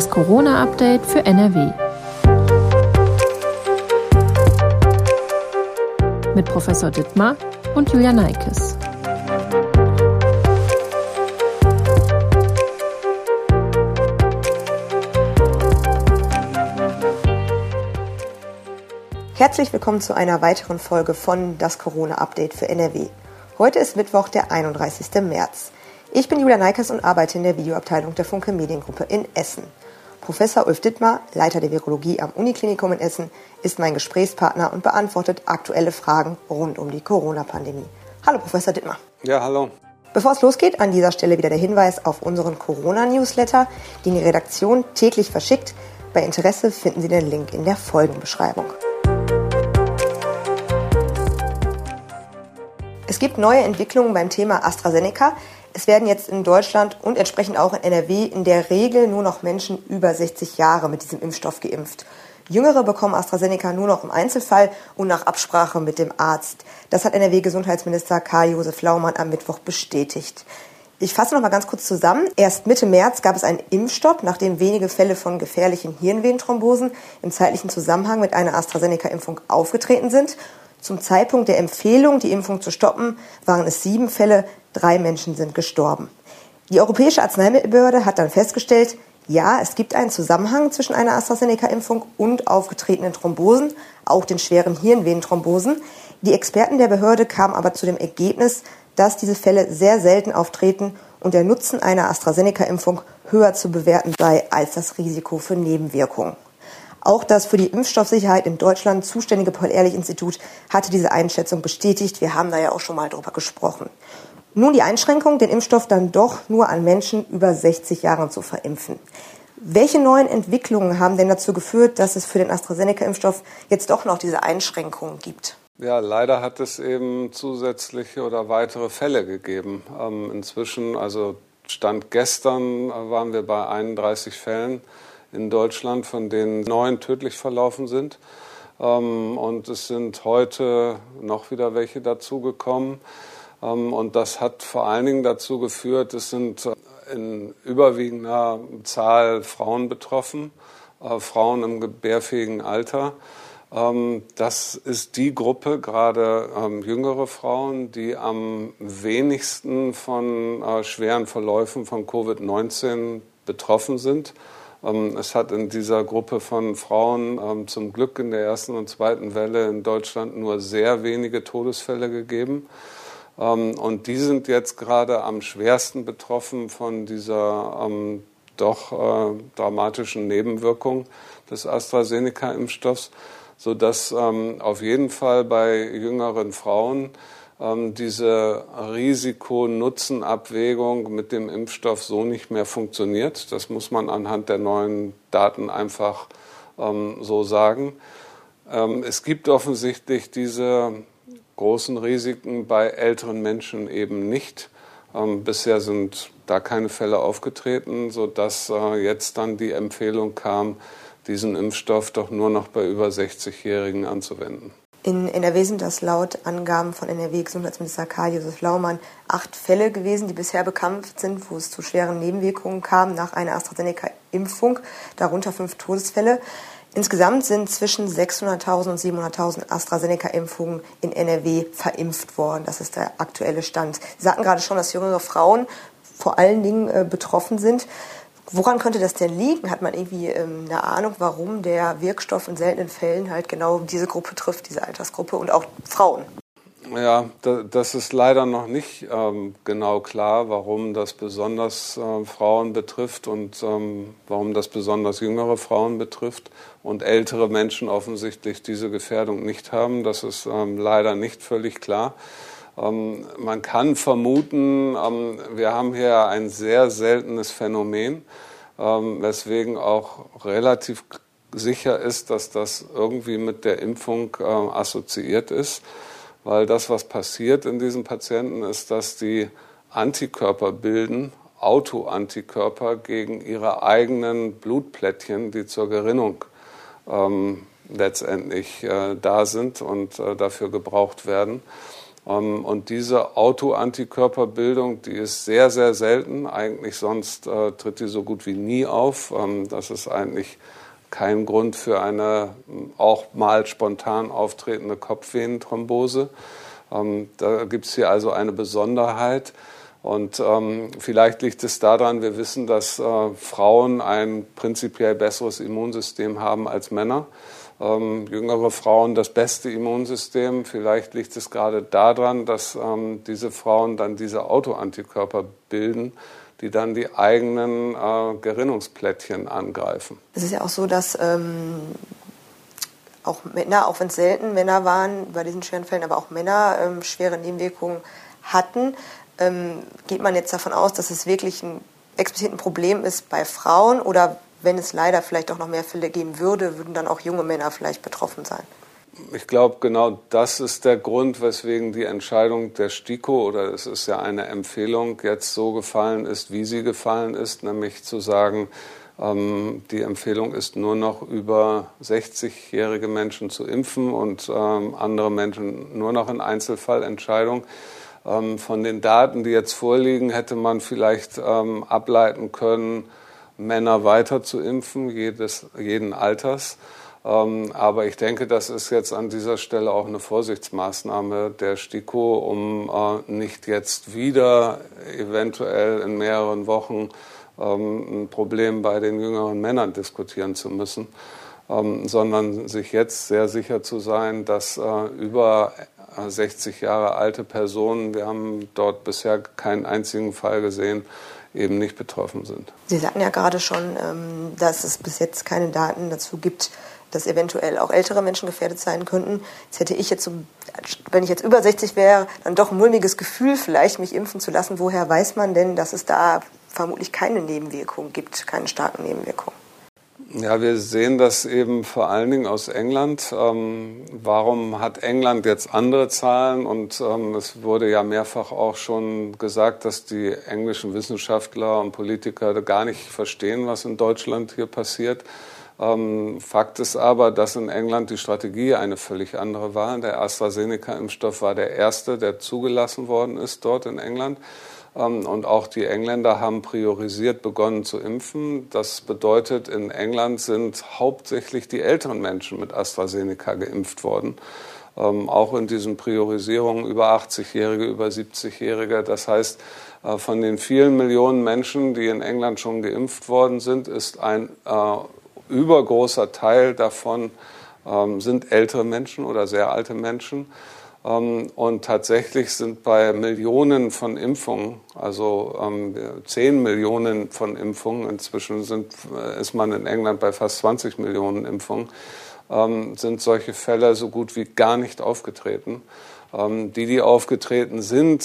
Das Corona-Update für NRW. Mit Professor Dittmar und Julia Neikes. Herzlich willkommen zu einer weiteren Folge von Das Corona-Update für NRW. Heute ist Mittwoch, der 31. März. Ich bin Julia Neikes und arbeite in der Videoabteilung der Funke Mediengruppe in Essen. Professor Ulf Dittmar, Leiter der Virologie am Uniklinikum in Essen, ist mein Gesprächspartner und beantwortet aktuelle Fragen rund um die Corona-Pandemie. Hallo, Professor Dittmar. Ja, hallo. Bevor es losgeht, an dieser Stelle wieder der Hinweis auf unseren Corona-Newsletter, den die Redaktion täglich verschickt. Bei Interesse finden Sie den Link in der Folgenbeschreibung. Es gibt neue Entwicklungen beim Thema AstraZeneca. Es werden jetzt in Deutschland und entsprechend auch in NRW in der Regel nur noch Menschen über 60 Jahre mit diesem Impfstoff geimpft. Jüngere bekommen AstraZeneca nur noch im Einzelfall und nach Absprache mit dem Arzt. Das hat NRW-Gesundheitsminister Karl-Josef Laumann am Mittwoch bestätigt. Ich fasse noch mal ganz kurz zusammen. Erst Mitte März gab es einen Impfstopp, nachdem wenige Fälle von gefährlichen Hirnvenenthrombosen im zeitlichen Zusammenhang mit einer AstraZeneca-Impfung aufgetreten sind. Zum Zeitpunkt der Empfehlung, die Impfung zu stoppen, waren es sieben Fälle, drei Menschen sind gestorben. Die Europäische Arzneimittelbehörde hat dann festgestellt, ja, es gibt einen Zusammenhang zwischen einer AstraZeneca-Impfung und aufgetretenen Thrombosen, auch den schweren Hirnvenenthrombosen. Die Experten der Behörde kamen aber zu dem Ergebnis, dass diese Fälle sehr selten auftreten und der Nutzen einer AstraZeneca-Impfung höher zu bewerten sei als das Risiko für Nebenwirkungen. Auch das für die Impfstoffsicherheit in Deutschland zuständige Paul-Ehrlich-Institut hatte diese Einschätzung bestätigt. Wir haben da ja auch schon mal drüber gesprochen. Nun die Einschränkung, den Impfstoff dann doch nur an Menschen über 60 Jahren zu verimpfen. Welche neuen Entwicklungen haben denn dazu geführt, dass es für den AstraZeneca-Impfstoff jetzt doch noch diese Einschränkungen gibt? Ja, leider hat es eben zusätzliche oder weitere Fälle gegeben. Ähm, inzwischen, also Stand gestern, äh, waren wir bei 31 Fällen in Deutschland, von denen neun tödlich verlaufen sind. Ähm, und es sind heute noch wieder welche dazugekommen. Ähm, und das hat vor allen Dingen dazu geführt, es sind in überwiegender Zahl Frauen betroffen, äh, Frauen im gebärfähigen Alter. Ähm, das ist die Gruppe, gerade jüngere Frauen, die am wenigsten von äh, schweren Verläufen von Covid-19 betroffen sind. Ähm, es hat in dieser Gruppe von Frauen ähm, zum Glück in der ersten und zweiten Welle in Deutschland nur sehr wenige Todesfälle gegeben. Ähm, und die sind jetzt gerade am schwersten betroffen von dieser doch äh, dramatischen Nebenwirkung des AstraZeneca-Impfstoffs, sodass auf jeden Fall bei jüngeren Frauen diese Risiko-Nutzen-Abwägung mit dem Impfstoff so nicht mehr funktioniert. Das muss man anhand der neuen Daten einfach ähm, so sagen. Ähm, es gibt offensichtlich diese großen Risiken bei älteren Menschen eben nicht. Ähm, bisher sind da keine Fälle aufgetreten, sodass äh, jetzt dann die Empfehlung kam, diesen Impfstoff doch nur noch bei über 60-Jährigen anzuwenden. In NRW sind das laut Angaben von NRW-Gesundheitsminister Karl-Josef Laumann acht Fälle gewesen, die bisher bekannt sind, wo es zu schweren Nebenwirkungen kam nach einer AstraZeneca-Impfung, darunter fünf Todesfälle. Insgesamt sind zwischen 600.000 und 700.000 AstraZeneca-Impfungen in NRW verimpft worden. Das ist der aktuelle Stand. Sie sagten gerade schon, dass jüngere Frauen vor allen Dingen äh, betroffen sind. Woran könnte das denn liegen? Hat man irgendwie ähm, eine Ahnung, warum der Wirkstoff in seltenen Fällen halt genau diese Gruppe trifft, diese Altersgruppe und auch Frauen? Ja, das ist leider noch nicht ähm, genau klar, warum das besonders äh, Frauen betrifft und ähm, warum das besonders jüngere Frauen betrifft und ältere Menschen offensichtlich diese Gefährdung nicht haben. Das ist ähm, leider nicht völlig klar. Ähm, man kann vermuten, ähm, wir haben hier ein sehr seltenes Phänomen, ähm, weswegen auch relativ sicher ist, dass das irgendwie mit der Impfung assoziiert ist, weil das, was passiert in diesen Patienten, ist, dass die Antikörper bilden, Autoantikörper gegen ihre eigenen Blutplättchen, die zur Gerinnung letztendlich äh, da sind und äh, dafür gebraucht werden. Ähm, und diese Autoantikörperbildung, die ist sehr, sehr selten. Eigentlich sonst äh, tritt die so gut wie nie auf. Ähm, das ist eigentlich kein Grund für eine auch mal spontan auftretende Kopfvenenthrombose. Ähm, da gibt es hier also eine Besonderheit. Und ähm, vielleicht liegt es daran, wir wissen, dass äh, Frauen ein prinzipiell besseres Immunsystem haben als Männer ähm, jüngere Frauen das beste Immunsystem. Vielleicht liegt es gerade daran, dass ähm, diese Frauen dann diese Autoantikörper bilden, die dann die eigenen äh, Gerinnungsplättchen angreifen. Es ist ja auch so, dass ähm, auch Männer, auch wenn es selten Männer waren bei diesen schweren Fällen, aber auch Männer ähm, schwere Nebenwirkungen hatten. Ähm, geht man jetzt davon aus, dass es wirklich ein explizit ein Problem ist bei Frauen oder wenn es leider vielleicht auch noch mehr Fälle geben würde, würden dann auch junge Männer vielleicht betroffen sein. Ich glaube, genau das ist der Grund, weswegen die Entscheidung der STIKO oder es ist ja eine Empfehlung jetzt so gefallen ist, wie sie gefallen ist, nämlich zu sagen, ähm, die Empfehlung ist nur noch über 60-jährige Menschen zu impfen und ähm, andere Menschen nur noch in Einzelfallentscheidung. Ähm, von den Daten, die jetzt vorliegen, hätte man vielleicht ähm, ableiten können, Männer weiter zu impfen, jedes, jeden Alters. Ähm, aber ich denke, das ist jetzt an dieser Stelle auch eine Vorsichtsmaßnahme der STIKO, um äh, nicht jetzt wieder eventuell in mehreren Wochen ähm, ein Problem bei den jüngeren Männern diskutieren zu müssen, ähm, sondern sich jetzt sehr sicher zu sein, dass äh, über 60 Jahre alte Personen, wir haben dort bisher keinen einzigen Fall gesehen, eben nicht betroffen sind. Sie sagten ja gerade schon, ähm, dass es bis jetzt keine Daten dazu gibt, dass eventuell auch ältere Menschen gefährdet sein könnten. Jetzt hätte ich jetzt, wenn ich jetzt über 60 wäre, dann doch ein mulmiges Gefühl, vielleicht mich impfen zu lassen. Woher weiß man denn, dass es da vermutlich keine Nebenwirkungen gibt, keine starken Nebenwirkungen? Ja, wir sehen das eben vor allen Dingen aus England. Ähm, warum hat England jetzt andere Zahlen? Und ähm, es wurde ja mehrfach auch schon gesagt, dass die englischen Wissenschaftler und Politiker gar nicht verstehen, was in Deutschland hier passiert. Ähm, Fakt ist aber, dass in England die Strategie eine völlig andere war. Der AstraZeneca-Impfstoff war der erste, der zugelassen worden ist dort in England. Ähm, und auch die Engländer haben priorisiert begonnen zu impfen. Das bedeutet, in England sind hauptsächlich die älteren Menschen mit AstraZeneca geimpft worden. Ähm, auch in diesen Priorisierungen über 80-Jährige, über 70-Jährige. Das heißt, äh, von den vielen Millionen Menschen, die in England schon geimpft worden sind, ist ein äh, übergroßer Teil davon ähm, sind ältere Menschen oder sehr alte Menschen. Ähm, und tatsächlich sind bei Millionen von Impfungen, also ähm, 10 Millionen von Impfungen, inzwischen sind, äh, ist man in England bei fast 20 Millionen Impfungen, ähm, sind solche Fälle so gut wie gar nicht aufgetreten. Ähm, die, die aufgetreten sind,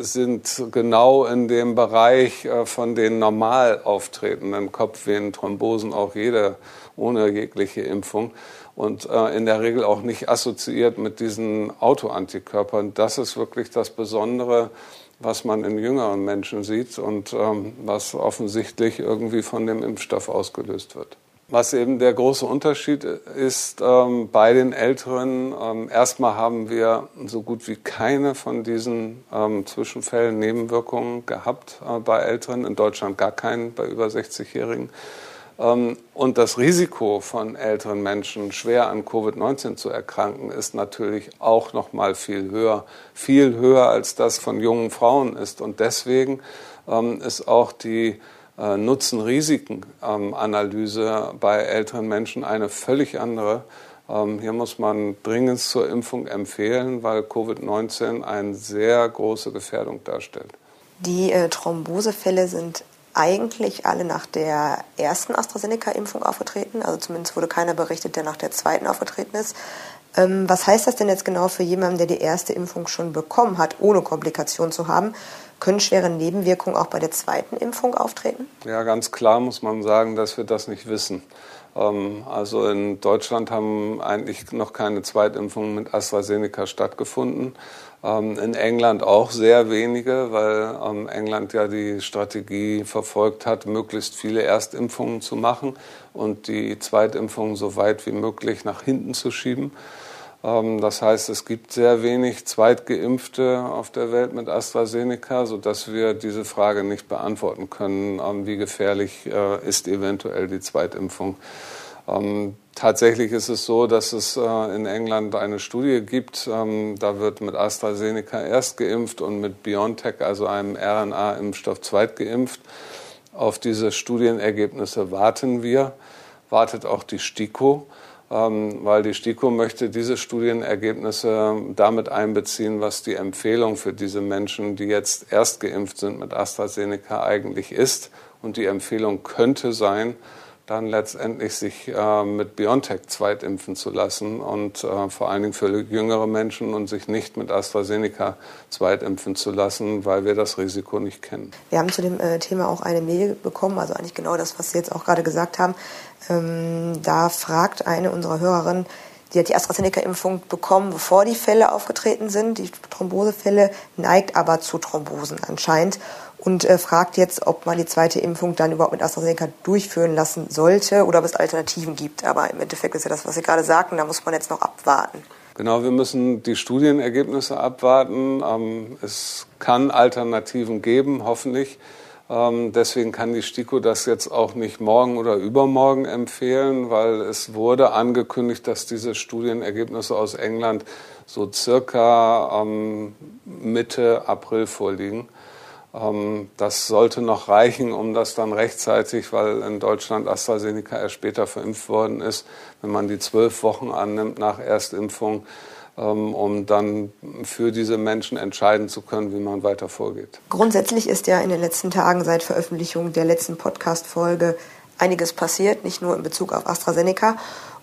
sind genau in dem Bereich äh, von den normal auftretenden Kopfvenenthrombosen, auch jede ohne jegliche Impfung und äh, in der Regel auch nicht assoziiert mit diesen Autoantikörpern. Das ist wirklich das Besondere, was man in jüngeren Menschen sieht und ähm, was offensichtlich irgendwie von dem Impfstoff ausgelöst wird. Was eben der große Unterschied ist ähm, bei den Älteren, ähm, erstmal haben wir so gut wie keine von diesen ähm, Zwischenfällen, Nebenwirkungen gehabt äh, bei Älteren, in Deutschland gar keinen bei über 60-Jährigen. Ähm, und das Risiko von älteren Menschen, schwer an Covid-19 zu erkranken, ist natürlich auch noch mal viel höher, viel höher als das von jungen Frauen ist. Und deswegen ähm, ist auch die äh, Nutzen-Risiken-Analyse bei älteren Menschen eine völlig andere. Ähm, hier muss man dringend zur Impfung empfehlen, weil Covid-19 eine sehr große Gefährdung darstellt. Die äh, Thrombosefälle sind eigentlich alle nach der ersten AstraZeneca-Impfung aufgetreten. Also zumindest wurde keiner berichtet, der nach der zweiten aufgetreten ist. Ähm, was heißt das denn jetzt genau für jemanden, der die erste Impfung schon bekommen hat, ohne Komplikation zu haben? Können schwere Nebenwirkungen auch bei der zweiten Impfung auftreten? Ja, ganz klar muss man sagen, dass wir das nicht wissen. Ähm, also in Deutschland haben eigentlich noch keine Zweitimpfungen mit AstraZeneca stattgefunden. Ähm, in England auch sehr wenige, weil ähm, England ja die Strategie verfolgt hat, möglichst viele Erstimpfungen zu machen und die Zweitimpfungen so weit wie möglich nach hinten zu schieben. Ähm, das heißt, es gibt sehr wenig Zweitgeimpfte auf der Welt mit AstraZeneca, sodass wir diese Frage nicht beantworten können, wie gefährlich äh, ist eventuell die Zweitimpfung. Ähm, tatsächlich ist es so, dass es äh, in England eine Studie gibt, da wird mit AstraZeneca erst geimpft und mit BioNTech, also einem RNA-Impfstoff, zweitgeimpft. Auf diese Studienergebnisse warten wir, wartet auch die STIKO. Ähm, weil die STIKO möchte diese Studienergebnisse damit einbeziehen, was die Empfehlung für diese Menschen, die jetzt erst geimpft sind mit AstraZeneca, eigentlich ist. Und die Empfehlung könnte sein, dann letztendlich sich äh, mit BioNTech zweitimpfen zu lassen und äh, vor allen Dingen für jüngere Menschen und sich nicht mit AstraZeneca zweitimpfen zu lassen, weil wir das Risiko nicht kennen. Wir haben zu dem äh, Thema auch eine Mail bekommen, also eigentlich genau das, was Sie jetzt auch gerade gesagt haben. Ähm, da fragt eine unserer Hörerinnen, die hat die AstraZeneca-Impfung bekommen, bevor die Fälle aufgetreten sind. Die Thrombosefälle neigt aber zu Thrombosen anscheinend und äh, fragt jetzt, ob man die zweite Impfung dann überhaupt mit AstraZeneca durchführen lassen sollte oder ob es Alternativen gibt. Aber im Endeffekt ist ja das, was Sie gerade sagten, da muss man jetzt noch abwarten. Genau, wir müssen die Studienergebnisse abwarten. Ähm, es kann Alternativen geben, hoffentlich. Ähm, deswegen kann die STIKO das jetzt auch nicht morgen oder übermorgen empfehlen, weil es wurde angekündigt, dass diese Studienergebnisse aus England so circa ähm, Mitte April vorliegen. Ähm, das sollte noch reichen, um das dann rechtzeitig, weil in Deutschland AstraZeneca erst später verimpft worden ist, wenn man die zwölf Wochen annimmt nach Erstimpfung, ähm, um dann für diese Menschen entscheiden zu können, wie man weiter vorgeht. Grundsätzlich ist ja in den letzten Tagen seit Veröffentlichung der letzten Podcast-Folge einiges passiert, nicht nur in Bezug auf AstraZeneca.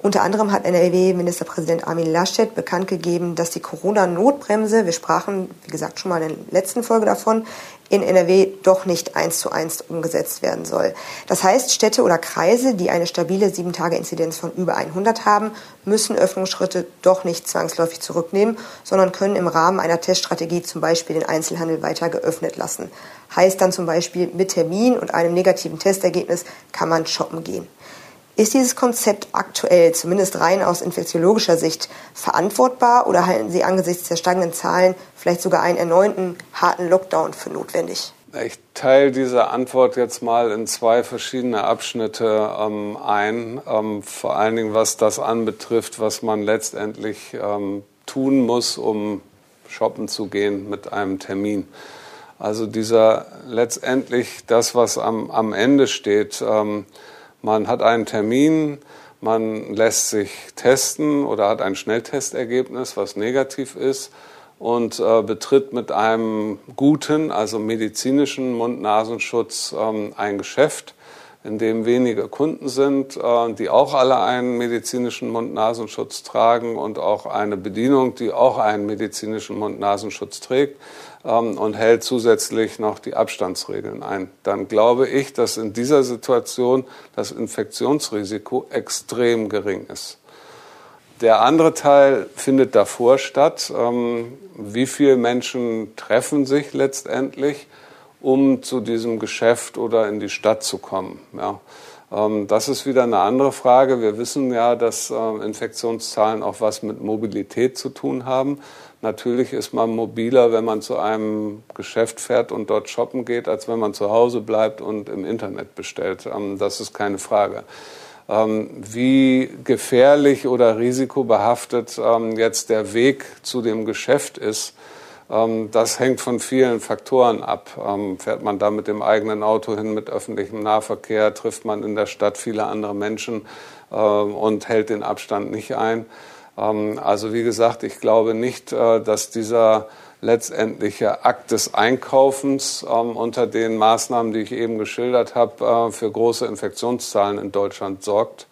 Unter anderem hat NRW-Ministerpräsident Armin Laschet bekannt gegeben, dass die Corona-Notbremse, wir sprachen, wie gesagt, schon mal in der letzten Folge davon, in NRW doch nicht eins zu eins umgesetzt werden soll. Das heißt, Städte oder Kreise, die eine stabile 7-Tage-Inzidenz von über 100 haben, müssen Öffnungsschritte doch nicht zwangsläufig zurücknehmen, sondern können im Rahmen einer Teststrategie zum Beispiel den Einzelhandel weiter geöffnet lassen. Heißt dann zum Beispiel, mit Termin und einem negativen Testergebnis kann man shoppen gehen. Ist dieses Konzept aktuell, zumindest rein aus infektiologischer Sicht, verantwortbar oder halten Sie angesichts der steigenden Zahlen vielleicht sogar einen erneuten harten Lockdown für notwendig? Ich teile diese Antwort jetzt mal in zwei verschiedene Abschnitte ähm, ein, ähm, vor allen Dingen was das anbetrifft, was man letztendlich ähm, tun muss, um shoppen zu gehen mit einem Termin. Also dieser letztendlich das, was am, am Ende steht, ähm, man hat einen Termin, man lässt sich testen oder hat ein Schnelltestergebnis, was negativ ist und äh, betritt mit einem guten, also medizinischen Mund-Nasenschutz ähm, ein Geschäft, in dem wenige Kunden sind, äh, die auch alle einen medizinischen Mund-Nasenschutz tragen und auch eine Bedienung, die auch einen medizinischen Mund-Nasenschutz trägt und hält zusätzlich noch die Abstandsregeln ein. Dann glaube ich, dass in dieser Situation das Infektionsrisiko extrem gering ist. Der andere Teil findet davor statt. Ähm, wie viele Menschen treffen sich letztendlich, um zu diesem Geschäft oder in die Stadt zu kommen? Ja. Ähm, das ist wieder eine andere Frage. Wir wissen ja, dass Infektionszahlen auch was mit Mobilität zu tun haben. Natürlich ist man mobiler, wenn man zu einem Geschäft fährt und dort shoppen geht, als wenn man zu Hause bleibt und im Internet bestellt. Ähm, das ist keine Frage. Ähm, wie gefährlich oder risikobehaftet ähm, jetzt der Weg zu dem Geschäft ist, das hängt von vielen Faktoren ab. Fährt man da mit dem eigenen Auto hin, mit öffentlichem Nahverkehr, trifft man in der Stadt viele andere Menschen und hält den Abstand nicht ein. Ähm, also wie gesagt, ich glaube nicht, äh, dass dieser letztendliche Akt des Einkaufens ähm, unter den Maßnahmen, die ich eben geschildert habe, äh, für große Infektionszahlen in Deutschland sorgt.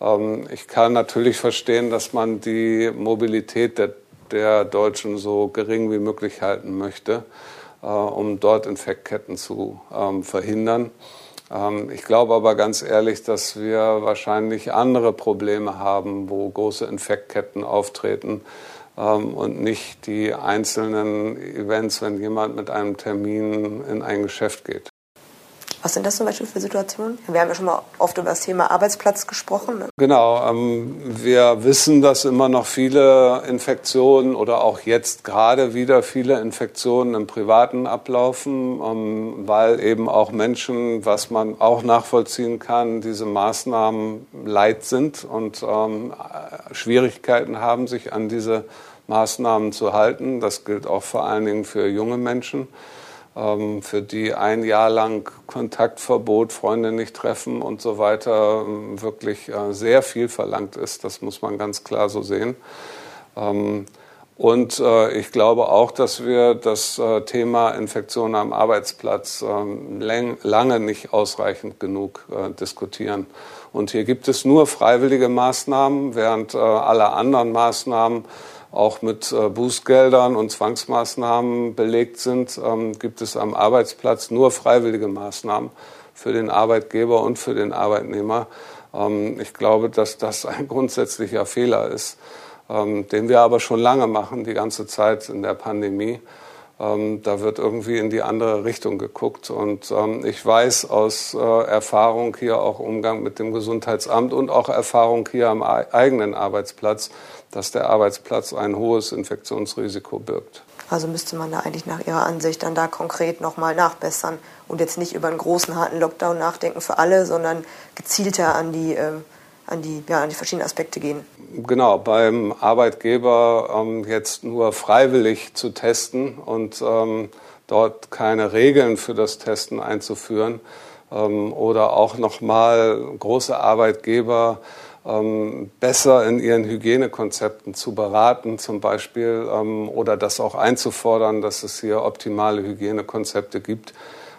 Ähm, ich kann natürlich verstehen, dass man die Mobilität der, der Deutschen so gering wie möglich halten möchte, äh, um dort Infektketten zu verhindern. Ähm, ich glaube aber ganz ehrlich, dass wir wahrscheinlich andere Probleme haben, wo große Infektketten auftreten ähm, und nicht die einzelnen Events, wenn jemand mit einem Termin in ein Geschäft geht. Was sind das zum Beispiel für Situationen? Wir haben ja schon mal oft über das Thema Arbeitsplatz gesprochen. Ne? Genau, ähm, wir wissen, dass immer noch viele Infektionen oder auch jetzt gerade wieder viele Infektionen im Privaten ablaufen, ähm, weil eben auch Menschen, was man auch nachvollziehen kann, diese Maßnahmen leid sind und ähm, Schwierigkeiten haben, sich an diese Maßnahmen zu halten. Das gilt auch vor allen Dingen für junge Menschen. Ähm, für die ein Jahr lang Kontaktverbot, Freunde nicht treffen und so weiter ähm, wirklich äh, sehr viel verlangt ist. Das muss man ganz klar so sehen. Ähm, und äh, ich glaube auch, dass wir das äh, Thema Infektion am Arbeitsplatz lange nicht ausreichend genug diskutieren. Und hier gibt es nur freiwillige Maßnahmen, während alle anderen Maßnahmen auch mit äh, Bußgeldern und Zwangsmaßnahmen belegt sind, ähm, gibt es am Arbeitsplatz nur freiwillige Maßnahmen für den Arbeitgeber und für den Arbeitnehmer. Ähm, ich glaube, dass das ein grundsätzlicher Fehler ist, ähm, den wir aber schon lange machen, die ganze Zeit in der Pandemie. Da wird irgendwie in die andere Richtung geguckt. Und ich weiß aus äh, Erfahrung hier auch Umgang mit dem Gesundheitsamt und auch Erfahrung hier am eigenen Arbeitsplatz, dass der Arbeitsplatz ein hohes Infektionsrisiko birgt. Also müsste man da eigentlich nach Ihrer Ansicht dann da konkret nochmal nachbessern und jetzt nicht über einen großen, harten Lockdown nachdenken für alle, sondern gezielter an die, äh, an die, ja, an die verschiedenen Aspekte gehen. Genau, beim Arbeitgeber ähm, jetzt nur freiwillig zu testen und ähm, dort keine Regeln für das Testen einzuführen ähm, oder auch nochmal große Arbeitgeber ähm, besser in ihren Hygienekonzepten zu beraten, zum Beispiel, ähm, oder das auch einzufordern, dass es hier optimale Hygienekonzepte gibt.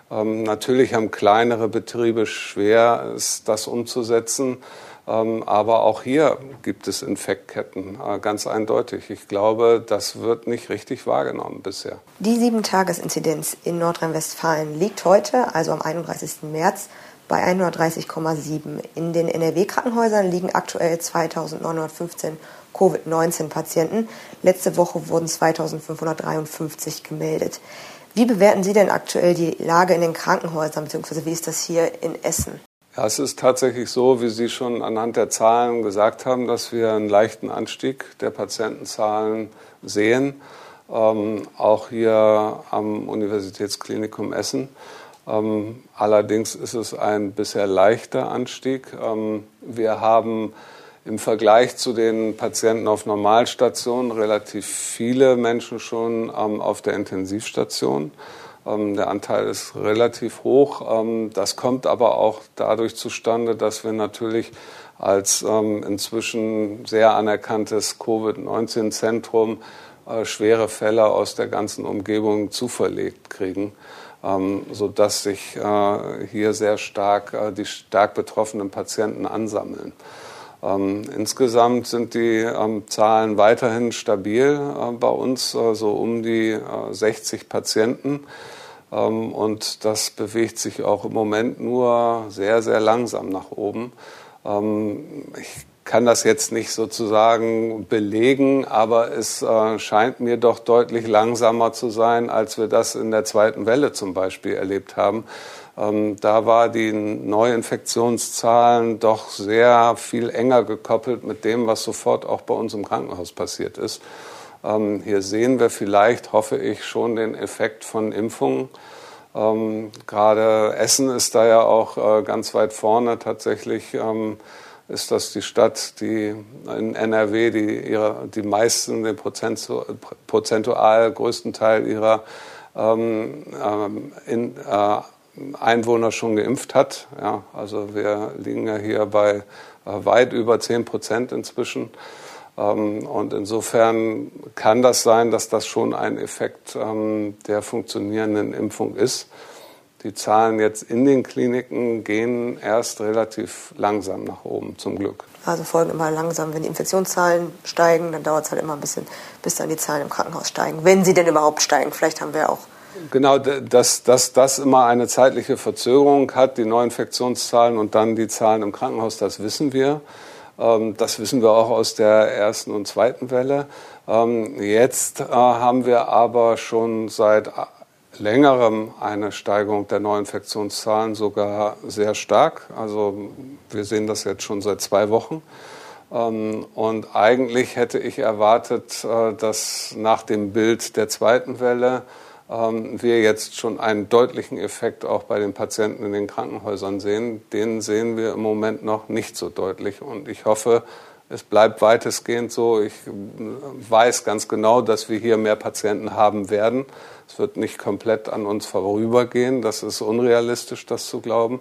Ähm, natürlich haben kleinere Betriebe schwer, das umzusetzen. Aber auch hier gibt es Infektketten, äh, ganz eindeutig. Ich glaube, das wird nicht richtig wahrgenommen bisher. Die Sieben-Tages-Inzidenz in Nordrhein-Westfalen liegt heute, also am 31. März, bei 130,7. In den NRW-Krankenhäusern liegen aktuell 2915 Covid-19-Patienten. Letzte Woche wurden 2553 gemeldet. Wie bewerten Sie denn aktuell die Lage in den Krankenhäusern, beziehungsweise wie ist das hier in Essen? Ja, es ist tatsächlich so, wie Sie schon anhand der Zahlen gesagt haben, dass wir einen leichten Anstieg der Patientenzahlen sehen, ähm, auch hier am Universitätsklinikum Essen. Ähm, allerdings ist es ein bisher leichter Anstieg. Ähm, wir haben im Vergleich zu den Patienten auf Normalstationen relativ viele Menschen schon ähm, auf der Intensivstation. Ähm, der Anteil ist relativ hoch. Ähm, das kommt aber auch dadurch zustande, dass wir natürlich als ähm, inzwischen sehr anerkanntes Covid-19-Zentrum äh, schwere Fälle aus der ganzen Umgebung zuverlegt kriegen ähm, sodass sich äh, hier sehr stark äh, die stark betroffenen Patienten ansammeln. Ähm, insgesamt sind die ähm, Zahlen weiterhin stabil äh, bei uns, äh, so um die äh, 60 Patienten. Ähm, und das bewegt sich auch im Moment nur sehr, sehr langsam nach oben. Ähm, ich kann das jetzt nicht sozusagen belegen, aber es äh, scheint mir doch deutlich langsamer zu sein, als wir das in der zweiten Welle zum Beispiel erlebt haben. Ähm, da war die Neuinfektionszahlen doch sehr viel enger gekoppelt mit dem, was sofort auch bei uns im Krankenhaus passiert ist. Ähm, hier sehen wir vielleicht, hoffe ich, schon den Effekt von Impfungen. Ähm, gerade Essen ist da ja auch äh, ganz weit vorne tatsächlich. Ist das die Stadt, die in NRW die, ihre, die meisten, den prozentual größten Teil ihrer ähm, ähm, in, äh, Einwohner schon geimpft hat. Ja, also wir liegen ja hier bei äh, weit über 10 Prozent inzwischen. Ähm, und insofern kann das sein, dass das schon ein Effekt ähm, der funktionierenden Impfung ist. Die Zahlen jetzt in den Kliniken gehen erst relativ langsam nach oben, zum Glück. Also folgen immer langsam. Wenn die Infektionszahlen steigen, dann dauert es halt immer ein bisschen, bis dann die Zahlen im Krankenhaus steigen. Wenn sie denn überhaupt steigen. Vielleicht haben wir auch. Genau, dass, dass das immer eine zeitliche Verzögerung hat, die Neuinfektionszahlen und dann die Zahlen im Krankenhaus, das wissen wir. Ähm, das wissen wir auch aus der ersten und zweiten Welle. Ähm, jetzt äh, haben wir aber schon seit längerem eine Steigerung der Neuinfektionszahlen sogar sehr stark. Also wir sehen das jetzt schon seit zwei Wochen. Ähm, und eigentlich hätte ich erwartet, äh, dass nach dem Bild der zweiten Welle ähm, wir jetzt schon einen deutlichen Effekt auch bei den Patienten in den Krankenhäusern sehen. Den sehen wir im Moment noch nicht so deutlich. Und ich hoffe, es bleibt weitestgehend so. Ich äh, weiß ganz genau, dass wir hier mehr Patienten haben werden. Es wird nicht komplett an uns vorübergehen. Das ist unrealistisch, das zu glauben.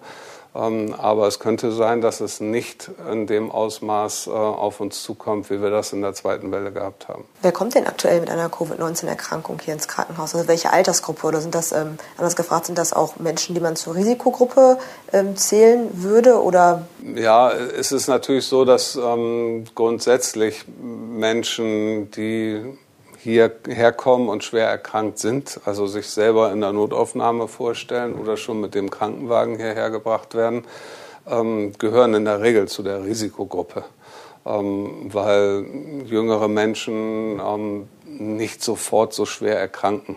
Ähm, aber es könnte sein, dass es nicht in dem Ausmaß äh, auf uns zukommt, wie wir das in der zweiten Welle gehabt haben. Wer kommt denn aktuell mit einer Covid-19-Erkrankung hier ins Krankenhaus? Also welche Altersgruppe? Oder sind das, ähm, anders gefragt, sind das auch Menschen, die man zur Risikogruppe ähm, zählen würde? Oder? Ja, es ist natürlich so, dass grundsätzlich Menschen, die hierher kommen und schwer erkrankt sind, also sich selber in der Notaufnahme vorstellen oder schon mit dem Krankenwagen hierher gebracht werden, ähm, gehören in der Regel zu der Risikogruppe, ähm, weil jüngere Menschen ähm, nicht sofort so schwer erkranken.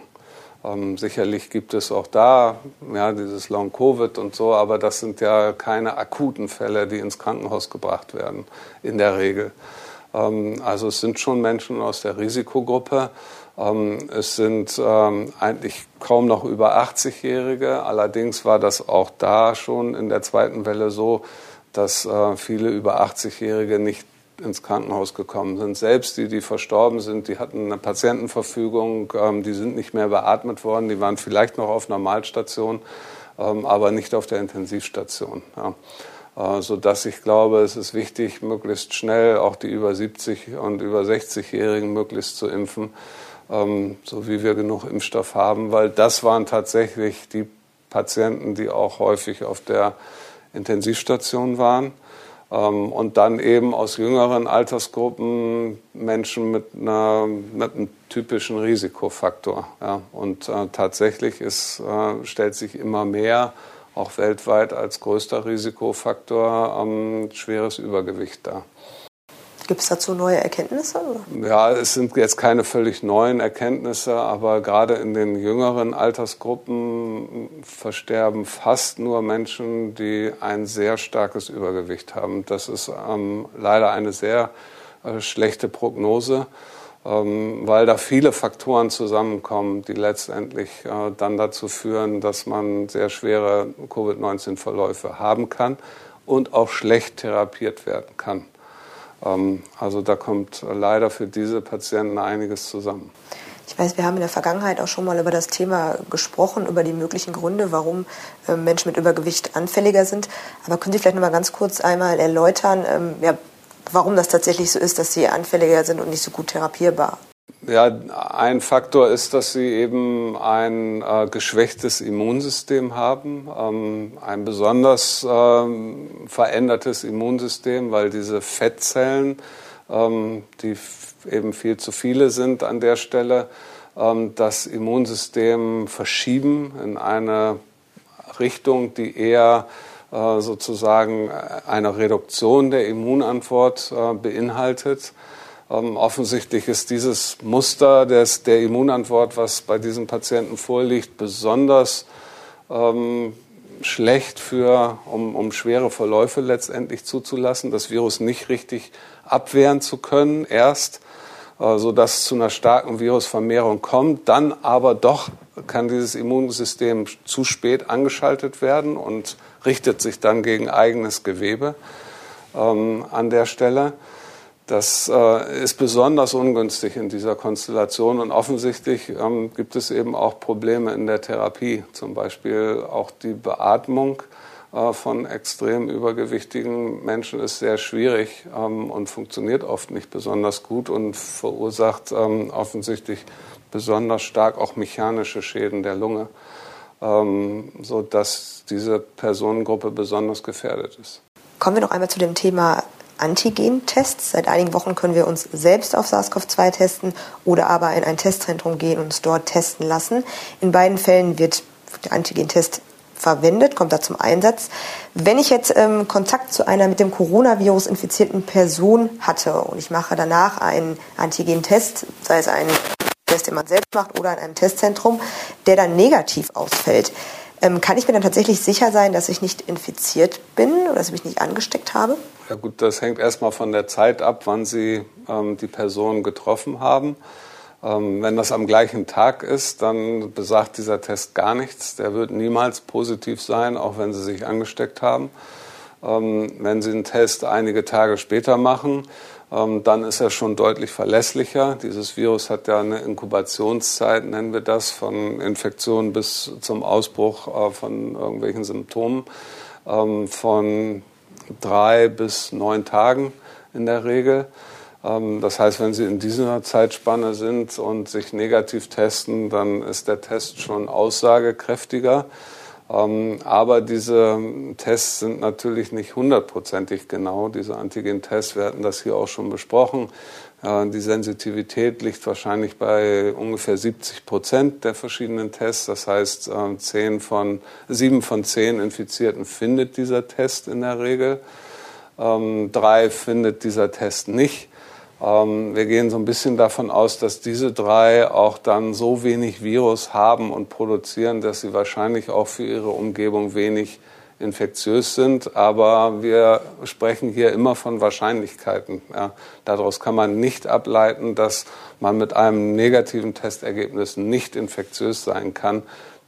Ähm, sicherlich gibt es auch da ja, dieses Long-Covid und so, aber das sind ja keine akuten Fälle, die ins Krankenhaus gebracht werden, in der Regel. Ähm, also es sind schon Menschen aus der Risikogruppe. Ähm, es sind ähm, eigentlich kaum noch über 80-Jährige. Allerdings war das auch da schon in der zweiten Welle so, dass äh, viele über 80-Jährige nicht ins Krankenhaus gekommen sind. Selbst die, die verstorben sind, die hatten eine Patientenverfügung, die sind nicht mehr beatmet worden, die waren vielleicht noch auf Normalstation, aber nicht auf der Intensivstation. Ja. Äh, sodass ich glaube, es ist wichtig, möglichst schnell auch die über 70 und über 60-Jährigen möglichst zu impfen, ähm, so wie wir genug Impfstoff haben, weil das waren tatsächlich die Patienten, die auch häufig auf der Intensivstation waren. Ähm, und dann eben aus jüngeren Altersgruppen Menschen mit, einer, mit einem typischen Risikofaktor. Und äh, tatsächlich ist, äh, stellt sich immer mehr auch weltweit als größter Risikofaktor ähm, schweres Übergewicht dar. Gibt es dazu neue Erkenntnisse? Oder? Ja, es sind jetzt keine völlig neuen Erkenntnisse, aber gerade in den jüngeren Altersgruppen versterben fast nur Menschen, die ein sehr starkes Übergewicht haben. Das ist ähm, leider eine sehr äh, schlechte Prognose. Ähm, weil da viele Faktoren zusammenkommen, die letztendlich äh, dann dazu führen, dass man sehr schwere Covid-19-Verläufe haben kann und auch schlecht therapiert werden kann. Ähm, also da kommt leider für diese Patienten einiges zusammen. Ich weiß, wir haben in der Vergangenheit auch schon mal über das Thema gesprochen, über die möglichen Gründe, warum äh, Menschen mit Übergewicht anfälliger sind. Aber können Sie vielleicht noch mal ganz kurz einmal erläutern, ähm, ja, warum das tatsächlich so ist, dass sie anfälliger sind und nicht so gut therapierbar. Ja, ein Faktor ist, dass sie eben ein äh, geschwächtes Immunsystem haben, ähm, ein besonders ähm, verändertes Immunsystem, weil diese Fettzellen, ähm, die eben viel zu viele sind an der Stelle, ähm, das Immunsystem verschieben in eine Richtung, die eher sozusagen eine Reduktion der Immunantwort äh, beinhaltet. Ähm, offensichtlich ist dieses Muster des, der Immunantwort, was bei diesen Patienten vorliegt, besonders ähm, schlecht für, um, um schwere Verläufe letztendlich zuzulassen, das Virus nicht richtig abwehren zu können, erst, äh, sodass es zu einer starken Virusvermehrung kommt, dann aber doch kann dieses Immunsystem zu spät angeschaltet werden und richtet sich dann gegen eigenes Gewebe ähm, an der Stelle. Das äh, ist besonders ungünstig in dieser Konstellation und offensichtlich ähm, gibt es eben auch Probleme in der Therapie, zum Beispiel auch die Beatmung äh, von extrem übergewichtigen Menschen ist sehr schwierig ähm, und funktioniert oft nicht besonders gut und verursacht ähm, offensichtlich besonders stark auch mechanische Schäden der Lunge, ähm, sodass diese Personengruppe besonders gefährdet ist. Kommen wir noch einmal zu dem Thema Antigen-Tests. Seit einigen Wochen können wir uns selbst auf SARS-CoV-2 testen oder aber in ein Testzentrum gehen und uns dort testen lassen. In beiden Fällen wird der Antigen-Test verwendet, kommt da zum Einsatz. Wenn ich jetzt ähm, Kontakt zu einer mit dem Coronavirus infizierten Person hatte und ich mache danach einen Antigen-Test, sei es einen Test, den man selbst macht oder in einem Testzentrum, der dann negativ ausfällt. Ähm, kann ich mir dann tatsächlich sicher sein, dass ich nicht infiziert bin oder dass ich mich nicht angesteckt habe? Ja gut, das hängt erstmal von der Zeit ab, wann Sie ähm, die Person getroffen haben. Ähm, wenn das am gleichen Tag ist, dann besagt dieser Test gar nichts. Der wird niemals positiv sein, auch wenn Sie sich angesteckt haben. Ähm, wenn Sie einen Test einige Tage später machen, dann ist er schon deutlich verlässlicher. Dieses Virus hat ja eine Inkubationszeit, nennen wir das, von Infektion bis zum Ausbruch äh, von irgendwelchen Symptomen ähm, von drei bis neun Tagen in der Regel. Ähm, das heißt, wenn Sie in dieser Zeitspanne sind und sich negativ testen, dann ist der Test schon aussagekräftiger. Ähm, aber diese Tests sind natürlich nicht hundertprozentig genau, diese Antigen-Tests. Wir hatten das hier auch schon besprochen. Die Sensitivität liegt wahrscheinlich bei ungefähr 70 Prozent der verschiedenen Tests. Das heißt, 10 von, 7 von 10 Infizierten findet dieser Test in der Regel. Ähm, drei findet dieser Test nicht. Ähm, wir gehen so ein bisschen davon aus, dass diese drei auch dann so wenig Virus haben und produzieren, dass sie wahrscheinlich auch für ihre Umgebung wenig infektiös sind. Aber wir sprechen hier immer von Wahrscheinlichkeiten. Ja. Daraus kann man nicht ableiten, dass man mit einem negativen Testergebnis nicht infektiös sein kann.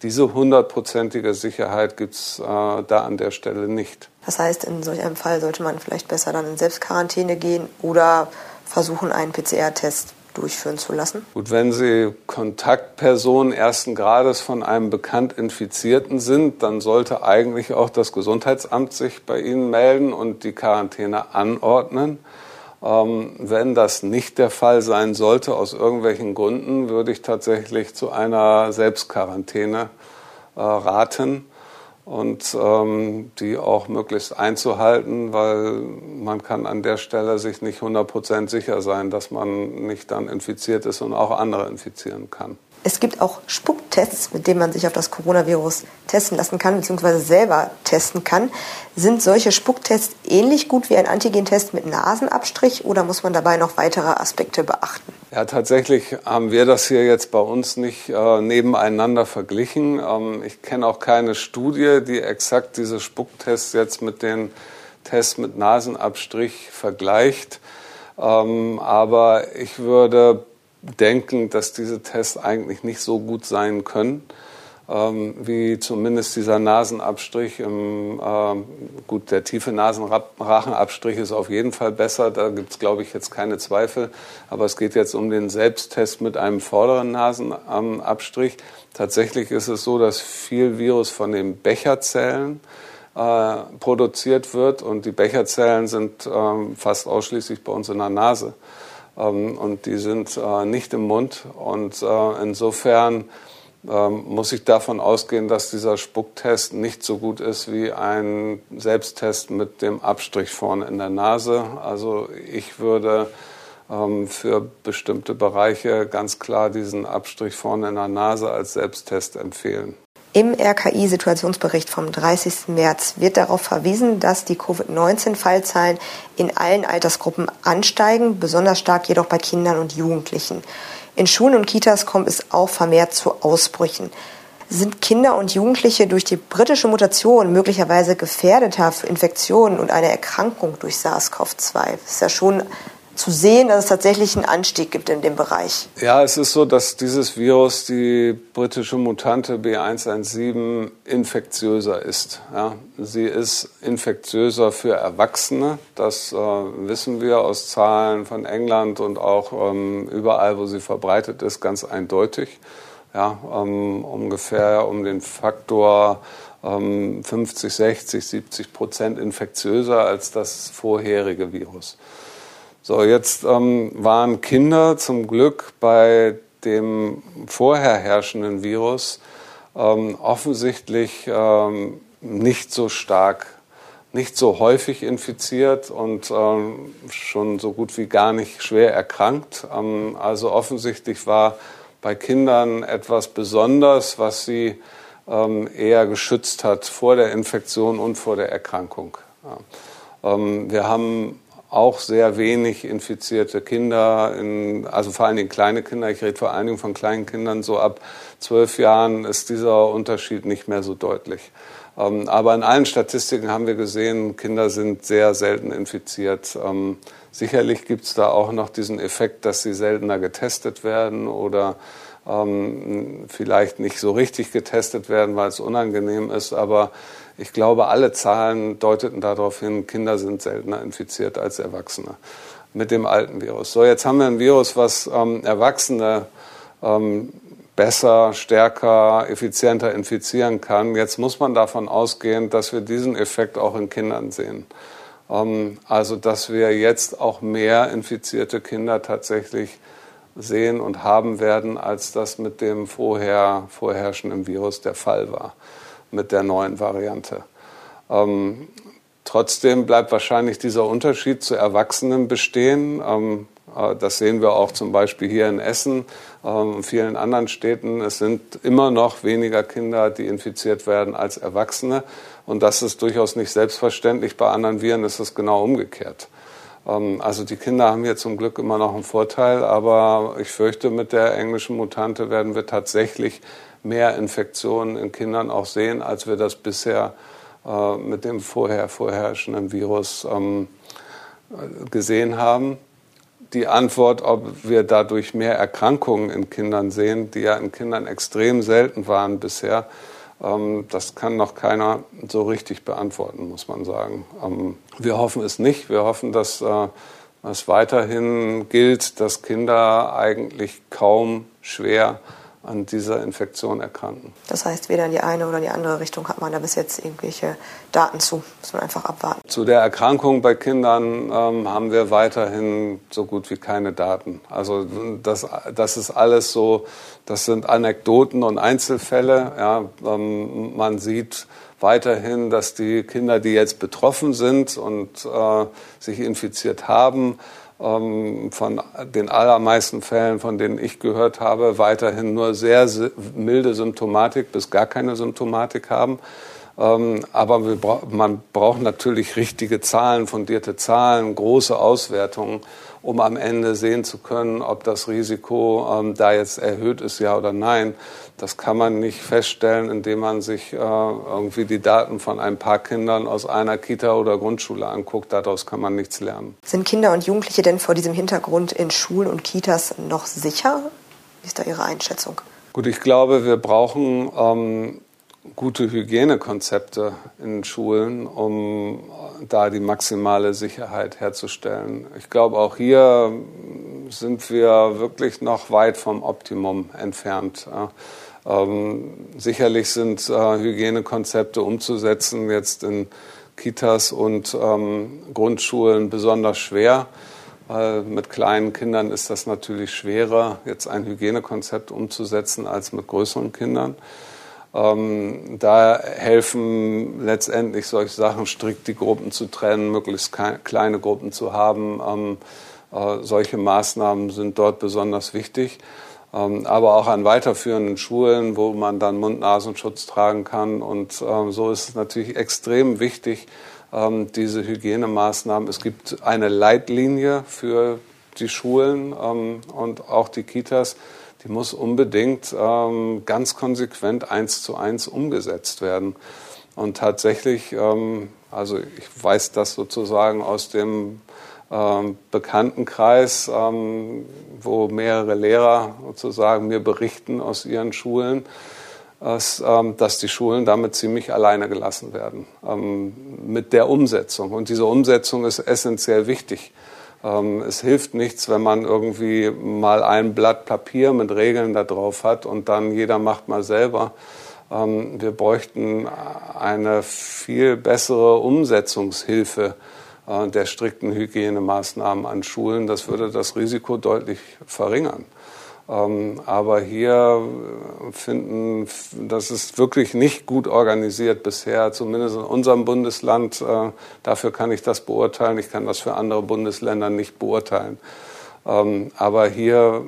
Diese hundertprozentige Sicherheit gibt es äh, da an der Stelle nicht. Das heißt, in solch einem Fall sollte man vielleicht besser dann in Selbstquarantäne gehen oder versuchen, einen PCR-Test durchführen zu lassen? Gut, wenn Sie Kontaktperson ersten Grades von einem bekannt Infizierten sind, dann sollte eigentlich auch das Gesundheitsamt sich bei Ihnen melden und die Quarantäne anordnen. Ähm, wenn das nicht der Fall sein sollte, aus irgendwelchen Gründen, würde ich tatsächlich zu einer Selbstquarantäne äh, raten und ähm, die auch möglichst einzuhalten, weil man kann an der Stelle sich nicht 100% sicher sein, dass man nicht dann infiziert ist und auch andere infizieren kann. Es gibt auch Spucktests, mit denen man sich auf das Coronavirus testen lassen kann, beziehungsweise selber testen kann. Sind solche Spucktests ähnlich gut wie ein Antigentest mit Nasenabstrich oder muss man dabei noch weitere Aspekte beachten? Ja, tatsächlich haben wir das hier jetzt bei uns nicht äh, nebeneinander verglichen. Ähm, ich kenne auch keine Studie, die exakt diese Spucktests jetzt mit den Tests mit Nasenabstrich vergleicht. Ähm, aber ich würde denken, dass diese Tests eigentlich nicht so gut sein können, ähm, wie zumindest dieser Nasenabstrich. Im, ähm, gut, der tiefe Nasenrachenabstrich ist auf jeden Fall besser, da gibt es, glaube ich, jetzt keine Zweifel. Aber es geht jetzt um den Selbsttest mit einem vorderen Nasenabstrich. Tatsächlich ist es so, dass viel Virus von den Becherzellen äh, produziert wird und die Becherzellen sind ähm, fast ausschließlich bei uns in der Nase. Ähm, und die sind äh, nicht im Mund. Und äh, insofern ähm, muss ich davon ausgehen, dass dieser Spucktest nicht so gut ist wie ein Selbsttest mit dem Abstrich vorne in der Nase. Also ich würde ähm, für bestimmte Bereiche ganz klar diesen Abstrich vorne in der Nase als Selbsttest empfehlen. Im RKI-Situationsbericht vom 30. März wird darauf verwiesen, dass die Covid-19-Fallzahlen in allen Altersgruppen ansteigen, besonders stark jedoch bei Kindern und Jugendlichen. In Schulen und Kitas kommt es auch vermehrt zu Ausbrüchen. Sind Kinder und Jugendliche durch die britische Mutation möglicherweise gefährdeter für Infektionen und eine Erkrankung durch SARS-CoV-2? Das ist ja schon zu sehen, dass es tatsächlich einen Anstieg gibt in dem Bereich. Ja, es ist so, dass dieses Virus, die britische Mutante B117, infektiöser ist. Ja, sie ist infektiöser für Erwachsene. Das äh, wissen wir aus Zahlen von England und auch ähm, überall, wo sie verbreitet ist, ganz eindeutig. Ja, ähm, ungefähr um den Faktor ähm, 50, 60, 70 Prozent infektiöser als das vorherige Virus. So, jetzt ähm, waren Kinder zum Glück bei dem vorher herrschenden Virus ähm, offensichtlich ähm, nicht so stark, nicht so häufig infiziert und ähm, schon so gut wie gar nicht schwer erkrankt. Ähm, also offensichtlich war bei Kindern etwas Besonderes, was sie ähm, eher geschützt hat vor der Infektion und vor der Erkrankung. Ja. wir haben auch sehr wenig infizierte Kinder, in, also vor allen Dingen kleine Kinder. Ich rede vor allen Dingen von kleinen Kindern. So ab zwölf Jahren ist dieser Unterschied nicht mehr so deutlich. Ähm, aber in allen Statistiken haben wir gesehen, Kinder sind sehr selten infiziert. Ähm, sicherlich gibt es da auch noch diesen Effekt, dass sie seltener getestet werden oder ähm, vielleicht nicht so richtig getestet werden, weil es unangenehm ist. Aber ich glaube, alle Zahlen deuteten darauf hin, Kinder sind seltener infiziert als Erwachsene mit dem alten Virus. So, jetzt haben wir ein Virus, was ähm, Erwachsene ähm, besser, stärker, effizienter infizieren kann. Jetzt muss man davon ausgehen, dass wir diesen Effekt auch in Kindern sehen. Ähm, also, dass wir jetzt auch mehr infizierte Kinder tatsächlich sehen und haben werden, als das mit dem vorher vorherrschenden Virus der Fall war, mit der neuen Variante. Ähm, trotzdem bleibt wahrscheinlich dieser Unterschied zu Erwachsenen bestehen. Ähm, äh, das sehen wir auch zum Beispiel hier in Essen und ähm, vielen anderen Städten. Es sind immer noch weniger Kinder, die infiziert werden als Erwachsene. Und das ist durchaus nicht selbstverständlich. Bei anderen Viren ist es genau umgekehrt. Ähm, also die Kinder haben hier zum Glück immer noch einen Vorteil, aber ich fürchte, mit der englischen Mutante werden wir tatsächlich mehr Infektionen in Kindern auch sehen, als wir das bisher äh, mit dem vorher vorherrschenden Virus ähm, gesehen haben. Die Antwort, ob wir dadurch mehr Erkrankungen in Kindern sehen, die ja in Kindern extrem selten waren bisher, ähm, das kann noch keiner so richtig beantworten, muss man sagen. Ähm, wir hoffen es nicht. Wir hoffen, dass äh, es weiterhin gilt, dass Kinder eigentlich kaum schwer an dieser Infektion erkranken. Das heißt, weder in die eine oder in die andere Richtung hat man da bis jetzt irgendwelche Daten zu. Muss man einfach abwarten. Zu der Erkrankung bei Kindern ähm, haben wir weiterhin so gut wie keine Daten. Also das, das ist alles so, das sind Anekdoten und Einzelfälle. Ja, ähm, man sieht weiterhin, dass die Kinder, die jetzt betroffen sind und äh, sich infiziert haben, von den allermeisten Fällen, von denen ich gehört habe, weiterhin nur sehr milde Symptomatik bis gar keine Symptomatik haben. Ähm, aber man braucht natürlich richtige Zahlen, fundierte Zahlen, große Auswertungen, um am Ende sehen zu können, ob das Risiko ähm, da jetzt erhöht ist, ja oder nein. Das kann man nicht feststellen, indem man sich äh, irgendwie die Daten von ein paar Kindern aus einer Kita oder Grundschule anguckt. Daraus kann man nichts lernen. Sind Kinder und Jugendliche denn vor diesem Hintergrund in Schulen und Kitas noch sicher? Wie ist da Ihre Einschätzung? Gut, ich glaube, wir brauchen ähm, gute Hygienekonzepte in Schulen, um da die maximale Sicherheit herzustellen. Ich glaube, auch hier sind wir wirklich noch weit vom Optimum entfernt. Ähm, sicherlich sind äh, Hygienekonzepte umzusetzen jetzt in Kitas und ähm, Grundschulen besonders schwer. Weil mit kleinen Kindern ist das natürlich schwerer, jetzt ein Hygienekonzept umzusetzen als mit größeren Kindern. Ähm, da helfen letztendlich solche Sachen, strikt die Gruppen zu trennen, möglichst kleine Gruppen zu haben. Ähm, äh, solche Maßnahmen sind dort besonders wichtig. Ähm, aber auch an weiterführenden Schulen, wo man dann Mund-Nasenschutz tragen kann. Und ähm, so ist es natürlich extrem wichtig, ähm, diese Hygienemaßnahmen. Es gibt eine Leitlinie für die Schulen ähm, und auch die Kitas, die muss unbedingt ähm, ganz konsequent eins zu eins umgesetzt werden. Und tatsächlich, ähm, also ich weiß das sozusagen aus dem ähm, Bekanntenkreis, ähm, wo mehrere Lehrer sozusagen mir berichten aus ihren Schulen, dass, ähm, dass die Schulen damit ziemlich alleine gelassen werden ähm, mit der Umsetzung. Und diese Umsetzung ist essentiell wichtig. Ähm, es hilft nichts, wenn man irgendwie mal ein Blatt Papier mit Regeln da drauf hat und dann jeder macht mal selber. Ähm, wir bräuchten eine viel bessere Umsetzungshilfe äh, der strikten Hygienemaßnahmen an Schulen. Das würde das Risiko deutlich verringern. Ähm, aber hier finden, das ist wirklich nicht gut organisiert bisher, zumindest in unserem Bundesland. Äh, dafür kann ich das beurteilen. Ich kann das für andere Bundesländer nicht beurteilen. Ähm, aber hier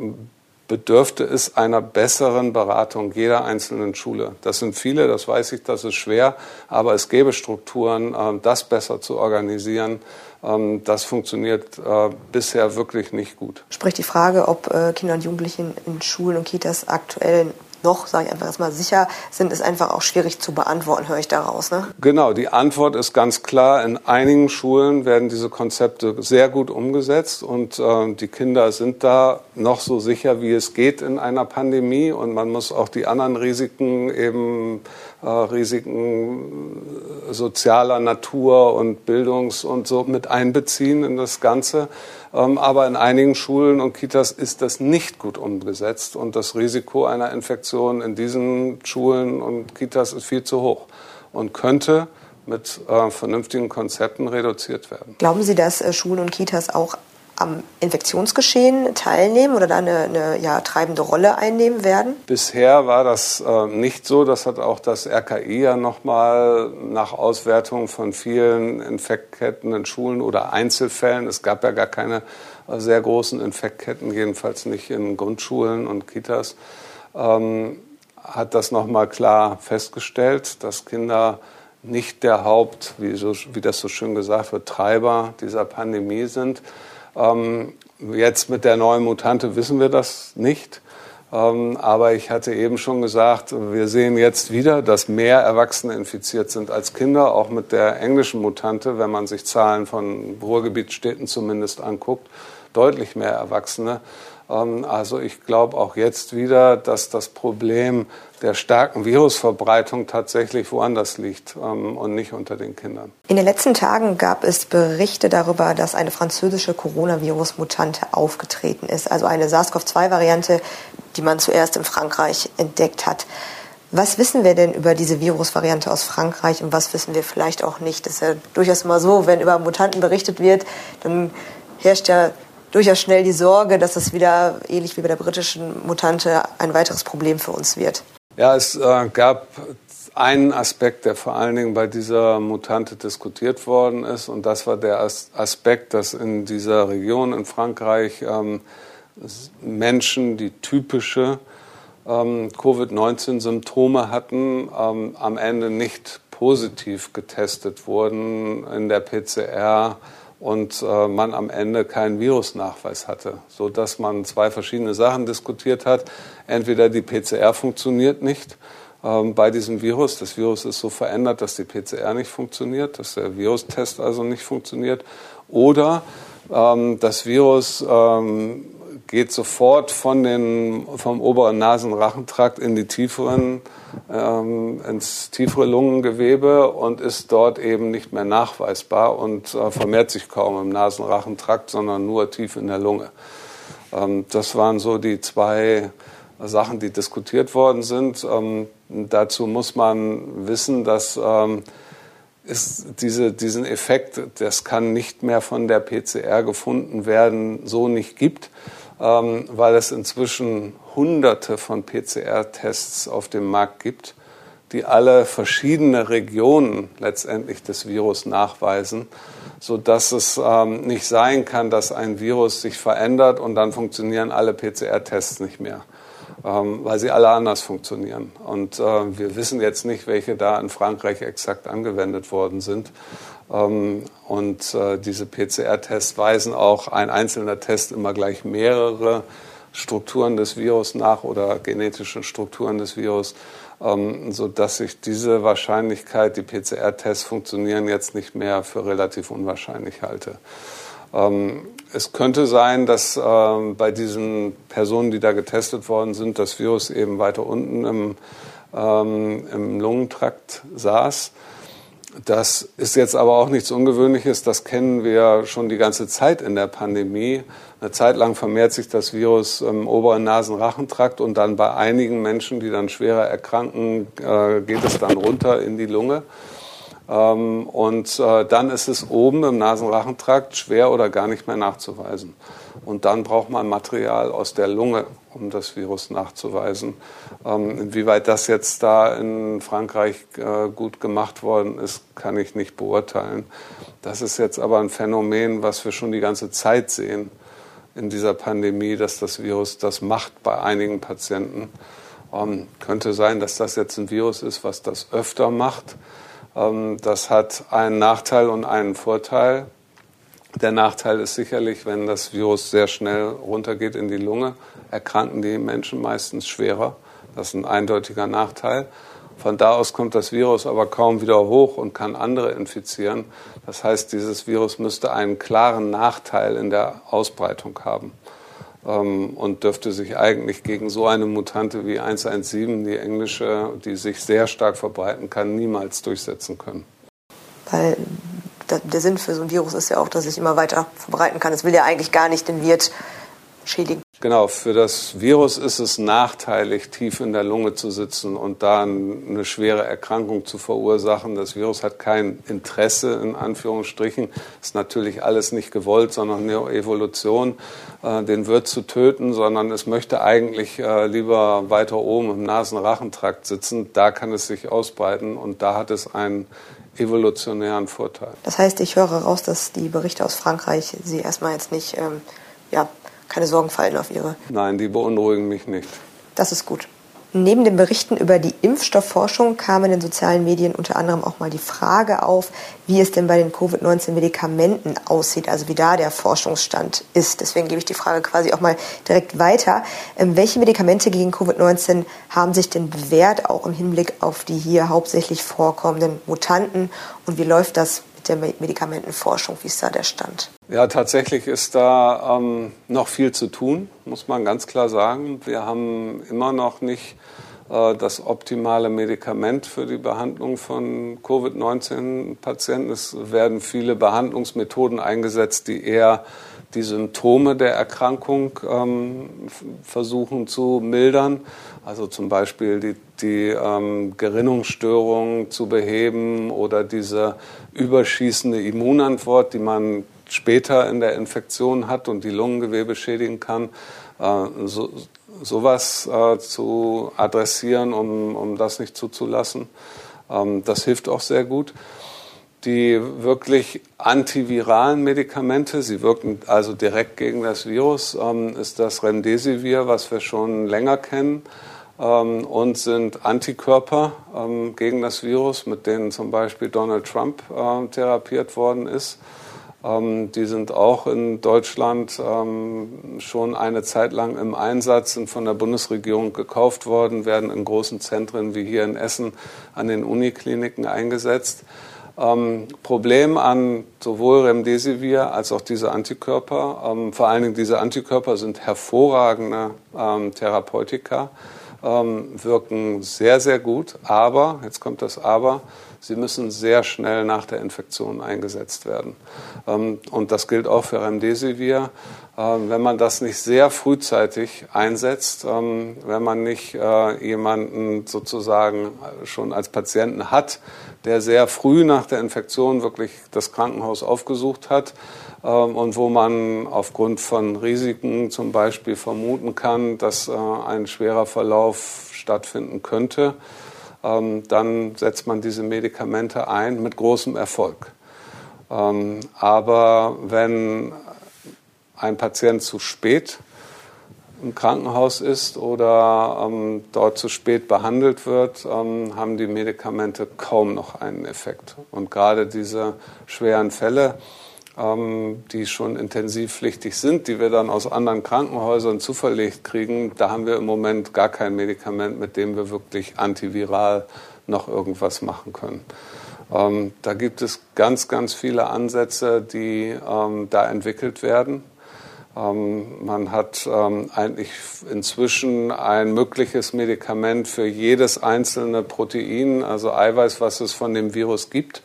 bedürfte es einer besseren Beratung jeder einzelnen Schule. Das sind viele, das weiß ich, das ist schwer, aber es gäbe Strukturen, ähm, das besser zu organisieren. Ähm, das funktioniert äh, bisher wirklich nicht gut. Sprich die Frage, ob äh, Kinder und Jugendliche in Schulen und Kitas aktuell noch, sage ich einfach erstmal, sicher sind, ist einfach auch schwierig zu beantworten, höre ich daraus. Ne? Genau, die Antwort ist ganz klar. In einigen Schulen werden diese Konzepte sehr gut umgesetzt und äh, die Kinder sind da noch so sicher, wie es geht in einer Pandemie und man muss auch die anderen Risiken eben Risiken sozialer Natur und Bildungs- und so mit einbeziehen in das Ganze. Ähm, aber in einigen Schulen und Kitas ist das nicht gut umgesetzt und das Risiko einer Infektion in diesen Schulen und Kitas ist viel zu hoch und könnte mit äh, vernünftigen Konzepten reduziert werden. Glauben Sie, dass äh, Schulen und Kitas auch am Infektionsgeschehen teilnehmen oder da eine, eine ja, treibende Rolle einnehmen werden? Bisher war das äh, nicht so. Das hat auch das RKI ja nochmal nach Auswertung von vielen Infektketten in Schulen oder Einzelfällen. Es gab ja gar keine äh, sehr großen Infektketten, jedenfalls nicht in Grundschulen und Kitas. Ähm, hat das nochmal klar festgestellt, dass Kinder nicht der Haupt, wie, so, wie das so schön gesagt wird, Treiber dieser Pandemie sind. Ähm, jetzt mit der neuen Mutante wissen wir das nicht. Ähm, aber ich hatte eben schon gesagt, wir sehen jetzt wieder, dass mehr Erwachsene infiziert sind als Kinder, auch mit der englischen Mutante, wenn man sich Zahlen von Ruhrgebietsstädten zumindest anguckt, deutlich mehr Erwachsene. Ähm, also ich glaube auch jetzt wieder, dass das Problem der starken Virusverbreitung tatsächlich woanders liegt ähm, und nicht unter den Kindern. In den letzten Tagen gab es Berichte darüber, dass eine französische Coronavirus-Mutante aufgetreten ist, also eine SARS-CoV-2-Variante, die man zuerst in Frankreich entdeckt hat. Was wissen wir denn über diese Virusvariante aus Frankreich und was wissen wir vielleicht auch nicht? Das ist ja durchaus immer so, wenn über Mutanten berichtet wird, dann herrscht ja durchaus schnell die Sorge, dass es wieder, ähnlich wie bei der britischen Mutante, ein weiteres Problem für uns wird. Ja, es äh, gab einen Aspekt, der vor allen Dingen bei dieser Mutante diskutiert worden ist, und das war der Aspekt, dass in dieser Region in Frankreich ähm, Menschen, die typische ähm, Covid-19-Symptome hatten, ähm, am Ende nicht positiv getestet wurden in der PCR und äh, man am Ende keinen Virusnachweis hatte, so dass man zwei verschiedene Sachen diskutiert hat. Entweder die PCR funktioniert nicht ähm, bei diesem Virus, das Virus ist so verändert, dass die PCR nicht funktioniert, dass der Virustest also nicht funktioniert, oder ähm, das Virus ähm, geht sofort von den, vom oberen Nasenrachentrakt in die tieferen, ähm, ins tiefere Lungengewebe und ist dort eben nicht mehr nachweisbar und äh, vermehrt sich kaum im Nasenrachentrakt, sondern nur tief in der Lunge. Ähm, das waren so die zwei Sachen, die diskutiert worden sind. Ähm, dazu muss man wissen, dass ähm, ist diese, diesen Effekt, das kann nicht mehr von der PCR gefunden werden, so nicht gibt. Ähm, weil es inzwischen hunderte von PCR-Tests auf dem Markt gibt, die alle verschiedene Regionen letztendlich des Virus nachweisen, so dass es ähm, nicht sein kann, dass ein Virus sich verändert und dann funktionieren alle PCR-Tests nicht mehr, ähm, weil sie alle anders funktionieren. Und äh, wir wissen jetzt nicht, welche da in Frankreich exakt angewendet worden sind. Ähm, und äh, diese PCR-Tests weisen auch ein einzelner Test immer gleich mehrere Strukturen des Virus nach oder genetische Strukturen des Virus, ähm, sodass sich diese Wahrscheinlichkeit, die PCR-Tests funktionieren, jetzt nicht mehr für relativ unwahrscheinlich halte. Ähm, es könnte sein, dass bei diesen Personen, die da getestet worden sind, das Virus eben weiter unten im, im Lungentrakt saß das ist jetzt aber auch nichts Ungewöhnliches. Das kennen wir schon die ganze Zeit in der Pandemie. Eine Zeit lang vermehrt sich das Virus im oberen Nasenrachentrakt und dann bei einigen Menschen, die dann schwerer erkranken, äh, geht es dann runter in die Lunge. Ähm, und äh, dann ist es oben im Nasenrachentrakt schwer oder gar nicht mehr nachzuweisen. Und dann braucht man Material aus der Lunge, um das Virus nachzuweisen. Ähm, inwieweit das jetzt da in Frankreich äh, gut gemacht worden ist, kann ich nicht beurteilen. Das ist jetzt aber ein Phänomen, was wir schon die ganze Zeit sehen. in dieser Pandemie, dass das Virus das macht bei einigen Patienten. Ähm, könnte sein, dass das jetzt ein Virus ist, was das öfter macht. Ähm, das hat einen Nachteil und einen Vorteil. Der Nachteil ist sicherlich, wenn das Virus sehr schnell runtergeht in die Lunge, erkranken die Menschen meistens schwerer. Das ist ein eindeutiger Nachteil. Von da aus kommt das Virus aber kaum wieder hoch und kann andere infizieren. Das heißt, dieses Virus müsste einen klaren Nachteil in der Ausbreitung haben ähm, und dürfte sich eigentlich gegen so eine Mutante wie 117, die englische, die sich sehr stark verbreiten kann, niemals durchsetzen können. Weil der Sinn für so ein Virus ist ja auch, dass es sich immer weiter verbreiten kann. Es will ja eigentlich gar nicht den Wirt schädigen. Genau, für das Virus ist es nachteilig, tief in der Lunge zu sitzen und da eine schwere Erkrankung zu verursachen. Das Virus hat kein Interesse, in Anführungsstrichen. Ist natürlich alles nicht gewollt, sondern eine Evolution, äh, den Wirt zu töten, sondern es möchte eigentlich äh, lieber weiter oben im Nasenrachentrakt sitzen. Da kann es sich ausbreiten und da hat es einen evolutionären Vorteil. Das heißt, ich höre raus, dass die Berichte aus Frankreich Sie erstmal jetzt nicht ähm, ja, keine Sorgen fallen auf Ihre. Nein, die beunruhigen mich nicht. Das ist gut. Neben den Berichten über die Impfstoffforschung kam in den sozialen Medien unter anderem auch mal die Frage auf, wie es denn bei den Covid-19-Medikamenten aussieht, also wie da der Forschungsstand ist. Deswegen gebe ich die Frage quasi auch mal direkt weiter. Ähm, welche Medikamente gegen Covid-19 haben sich denn bewährt, auch im Hinblick auf die hier hauptsächlich vorkommenden Mutanten? Und wie läuft das der Medikamentenforschung? Wie ist da der Stand? Ja, tatsächlich ist da ähm, noch viel zu tun, muss man ganz klar sagen. Wir haben immer noch nicht äh, das optimale Medikament für die Behandlung von Covid-19-Patienten. Es werden viele Behandlungsmethoden eingesetzt, die eher die Symptome der Erkrankung ähm, versuchen zu mildern. Also zum Beispiel die, die ähm, Gerinnungsstörung zu beheben oder diese überschießende Immunantwort, die man später in der Infektion hat und die Lungengewebe schädigen kann. Äh, so, sowas äh, zu adressieren, um, um das nicht zuzulassen. Ähm, das hilft auch sehr gut die wirklich antiviralen Medikamente, sie wirken also direkt gegen das Virus, ähm, ist das Remdesivir, was wir schon länger kennen, ähm, und sind Antikörper ähm, gegen das Virus, mit denen zum Beispiel Donald Trump äh, therapiert worden ist. Ähm, die sind auch in Deutschland ähm, schon eine Zeit lang im Einsatz, sind von der Bundesregierung gekauft worden, werden in großen Zentren wie hier in Essen an den Unikliniken eingesetzt. Ähm, Problem an sowohl Remdesivir als auch diese Antikörper. Ähm, vor allen Dingen diese Antikörper sind hervorragende ähm, Therapeutika, ähm, wirken sehr, sehr gut. Aber, jetzt kommt das Aber, sie müssen sehr schnell nach der Infektion eingesetzt werden. Ähm, und das gilt auch für Remdesivir. Ähm, wenn man das nicht sehr frühzeitig einsetzt, wenn man nicht äh, jemanden sozusagen schon als Patienten hat, der sehr früh nach der Infektion wirklich das Krankenhaus aufgesucht hat ähm, und wo man aufgrund von Risiken zum Beispiel vermuten kann, dass äh, ein schwerer Verlauf stattfinden könnte, ähm, dann setzt man diese Medikamente ein mit großem Erfolg. Ähm, aber wenn ein Patient zu spät im Krankenhaus ist oder ähm, dort zu spät behandelt wird, ähm, haben die Medikamente kaum noch einen Effekt. Und gerade diese schweren Fälle, ähm, die schon intensivpflichtig sind, die wir dann aus anderen Krankenhäusern zuverlegt kriegen, da haben wir im Moment gar kein Medikament, mit dem wir wirklich antiviral noch irgendwas machen können. Ähm, da gibt es ganz, ganz viele Ansätze, die ähm, da entwickelt werden. Ähm, man hat ähm, eigentlich inzwischen ein mögliches Medikament für jedes einzelne Protein, also Eiweiß, was es von dem Virus gibt,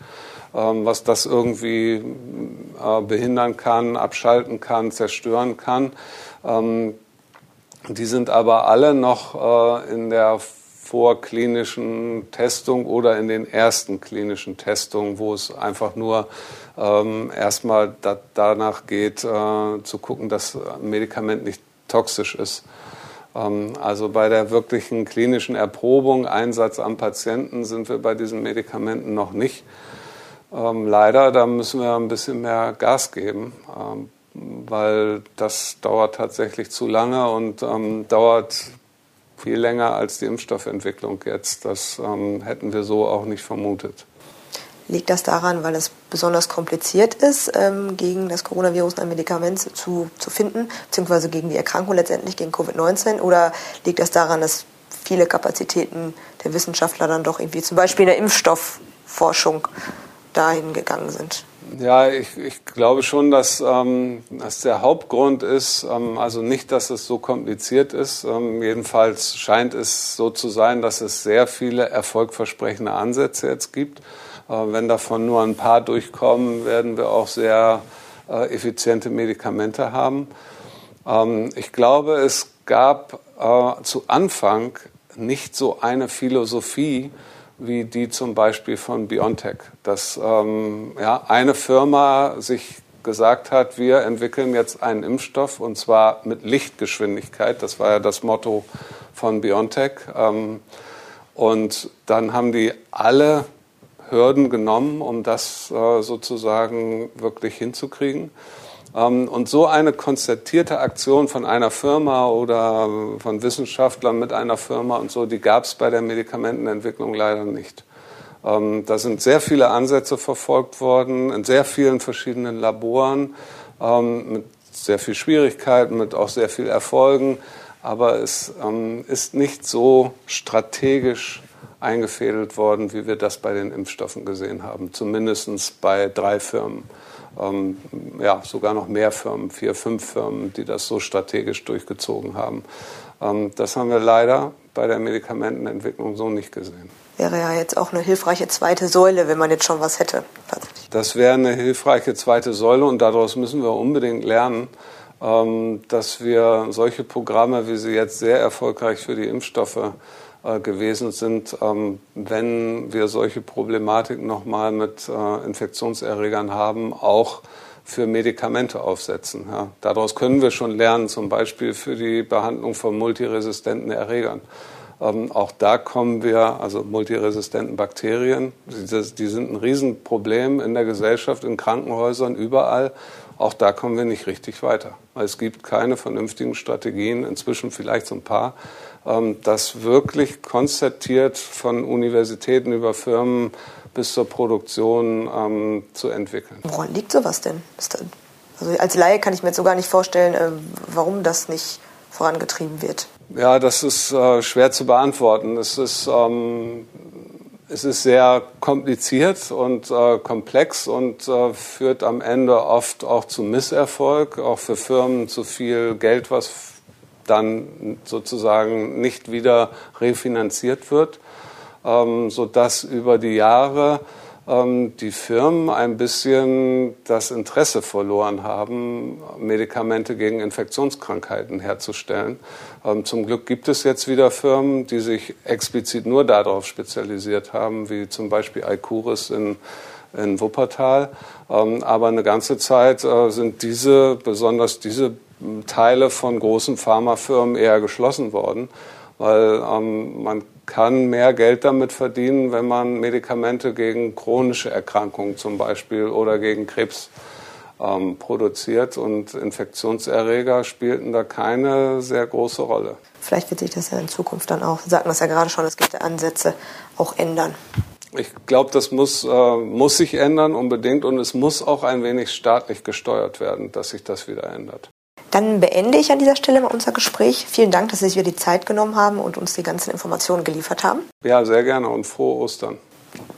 ähm, was das irgendwie äh, behindern kann, abschalten kann, zerstören kann. Die sind aber alle noch äh, in der vorklinischen Testung oder in den ersten klinischen Testungen, wo es einfach nur ähm, erstmal da, danach geht, äh, zu gucken, dass ein Medikament nicht toxisch ist. Ähm, also bei der wirklichen klinischen Erprobung, Einsatz am Patienten sind wir bei diesen Medikamenten noch nicht. Ähm, leider, da müssen wir ein bisschen mehr Gas geben. Ähm, weil das dauert tatsächlich zu lange und ähm, dauert viel länger als die Impfstoffentwicklung jetzt. Das ähm, hätten wir so auch nicht vermutet. Liegt das daran, weil es besonders kompliziert ist, ähm, gegen das Coronavirus ein Medikament zu, zu finden, beziehungsweise gegen die Erkrankung letztendlich, gegen Covid-19? Oder liegt das daran, dass viele Kapazitäten der Wissenschaftler dann doch irgendwie zum Beispiel in der Impfstoffforschung dahin gegangen sind? Ja, ich, ich glaube schon, dass ähm, das der Hauptgrund ist. Ähm, also nicht, dass es so kompliziert ist. Ähm, jedenfalls scheint es so zu sein, dass es sehr viele erfolgversprechende Ansätze jetzt gibt. Wenn davon nur ein paar durchkommen, werden wir auch sehr äh, effiziente Medikamente haben. Ähm, ich glaube, es gab äh, zu Anfang nicht so eine Philosophie, wie die zum Beispiel von BioNTech, dass ähm, eine Firma sich gesagt hat, wir entwickeln jetzt einen Impfstoff und zwar mit Lichtgeschwindigkeit. Das war ja das Motto von BioNTech. Ähm, und dann haben die alle Hürden genommen, um das äh, sozusagen wirklich hinzukriegen. Ähm, und so eine konzertierte Aktion von einer Firma oder von Wissenschaftlern mit einer Firma und so, die gab es bei der Medikamentenentwicklung leider nicht. Ähm, da sind sehr viele Ansätze verfolgt worden, in sehr vielen verschiedenen Laboren, ähm, mit sehr viel Schwierigkeiten, mit auch sehr viel Erfolgen. Aber es ist nicht so strategisch eingefädelt worden, wie wir das bei den Impfstoffen gesehen haben, zumindest bei drei Firmen ähm, ja, sogar noch mehr Firmen, vier, fünf Firmen, die das so strategisch durchgezogen haben. Ähm, das haben wir leider bei der Medikamentenentwicklung so nicht gesehen. Wäre ja jetzt auch eine hilfreiche zweite Säule, wenn man jetzt schon was hätte. Das wäre eine hilfreiche zweite Säule und daraus müssen wir unbedingt lernen, ähm, dass wir solche Programme, wie sie jetzt sehr erfolgreich für die Impfstoffe gewesen sind, ähm, wenn wir solche Problematiken nochmal mit äh, Infektionserregern haben, auch für Medikamente aufsetzen. Ja. Daraus können wir schon lernen, zum Beispiel für die Behandlung von multiresistenten Erregern. Ähm, auch da kommen wir, also multiresistenten Bakterien, die, die sind ein Riesenproblem in der Gesellschaft, in Krankenhäusern, überall. Auch da kommen wir nicht richtig weiter. Es gibt keine vernünftigen Strategien, inzwischen vielleicht so ein paar, ähm, das wirklich konzertiert von Universitäten über Firmen bis zur Produktion ähm, zu entwickeln. Woran liegt sowas denn? Also als Laie kann ich mir jetzt so gar nicht vorstellen, äh, warum das nicht vorangetrieben wird. Ja, das ist äh, schwer zu beantworten. Es ist, ähm, es ist sehr kompliziert und äh, komplex und äh, führt am Ende oft auch zu Misserfolg, auch für Firmen zu viel Geld, was dann sozusagen nicht wieder refinanziert wird, ähm, sodass über die Jahre die Firmen ein bisschen das Interesse verloren haben, Medikamente gegen Infektionskrankheiten herzustellen. Ähm, zum Glück gibt es jetzt wieder Firmen, die sich explizit nur darauf spezialisiert haben, wie zum Beispiel Icuris in in Wuppertal. Ähm, aber eine ganze Zeit äh, sind diese, besonders diese Teile von großen Pharmafirmen eher geschlossen worden, weil ähm, man kann mehr Geld damit verdienen, wenn man Medikamente gegen chronische Erkrankungen zum Beispiel oder gegen Krebs ähm, produziert und Infektionserreger spielten da keine sehr große Rolle. Vielleicht wird sich das ja in Zukunft dann auch, Sie sagten das ja gerade schon, es gibt Ansätze, auch ändern. Ich glaube, das muss, äh, muss sich ändern unbedingt und es muss auch ein wenig staatlich gesteuert werden, dass sich das wieder ändert. Dann beende ich an dieser Stelle mal unser Gespräch. Vielen Dank, dass Sie sich wieder die Zeit genommen haben und uns die ganzen Informationen geliefert haben. Ja, sehr gerne und frohe Ostern.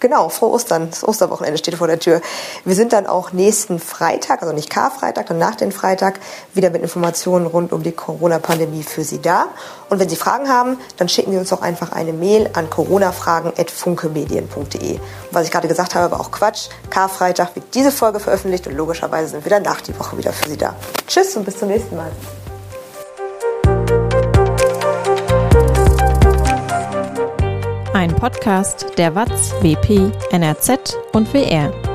Genau, frohe Ostern. Das Osterwochenende steht vor der Tür. Wir sind dann auch nächsten Freitag, also nicht Karfreitag, dann nach dem Freitag, wieder mit Informationen rund um die Corona-Pandemie für Sie da. Und wenn Sie Fragen haben, dann schicken Sie uns doch einfach eine Mail an coronafragen.funkemedien.de. Was ich gerade gesagt habe, war auch Quatsch. Karfreitag wird diese Folge veröffentlicht und logischerweise sind wir dann nach die Woche wieder für Sie da. Tschüss und bis zum nächsten Mal. Podcast der WAZ, WP, NRZ und WR.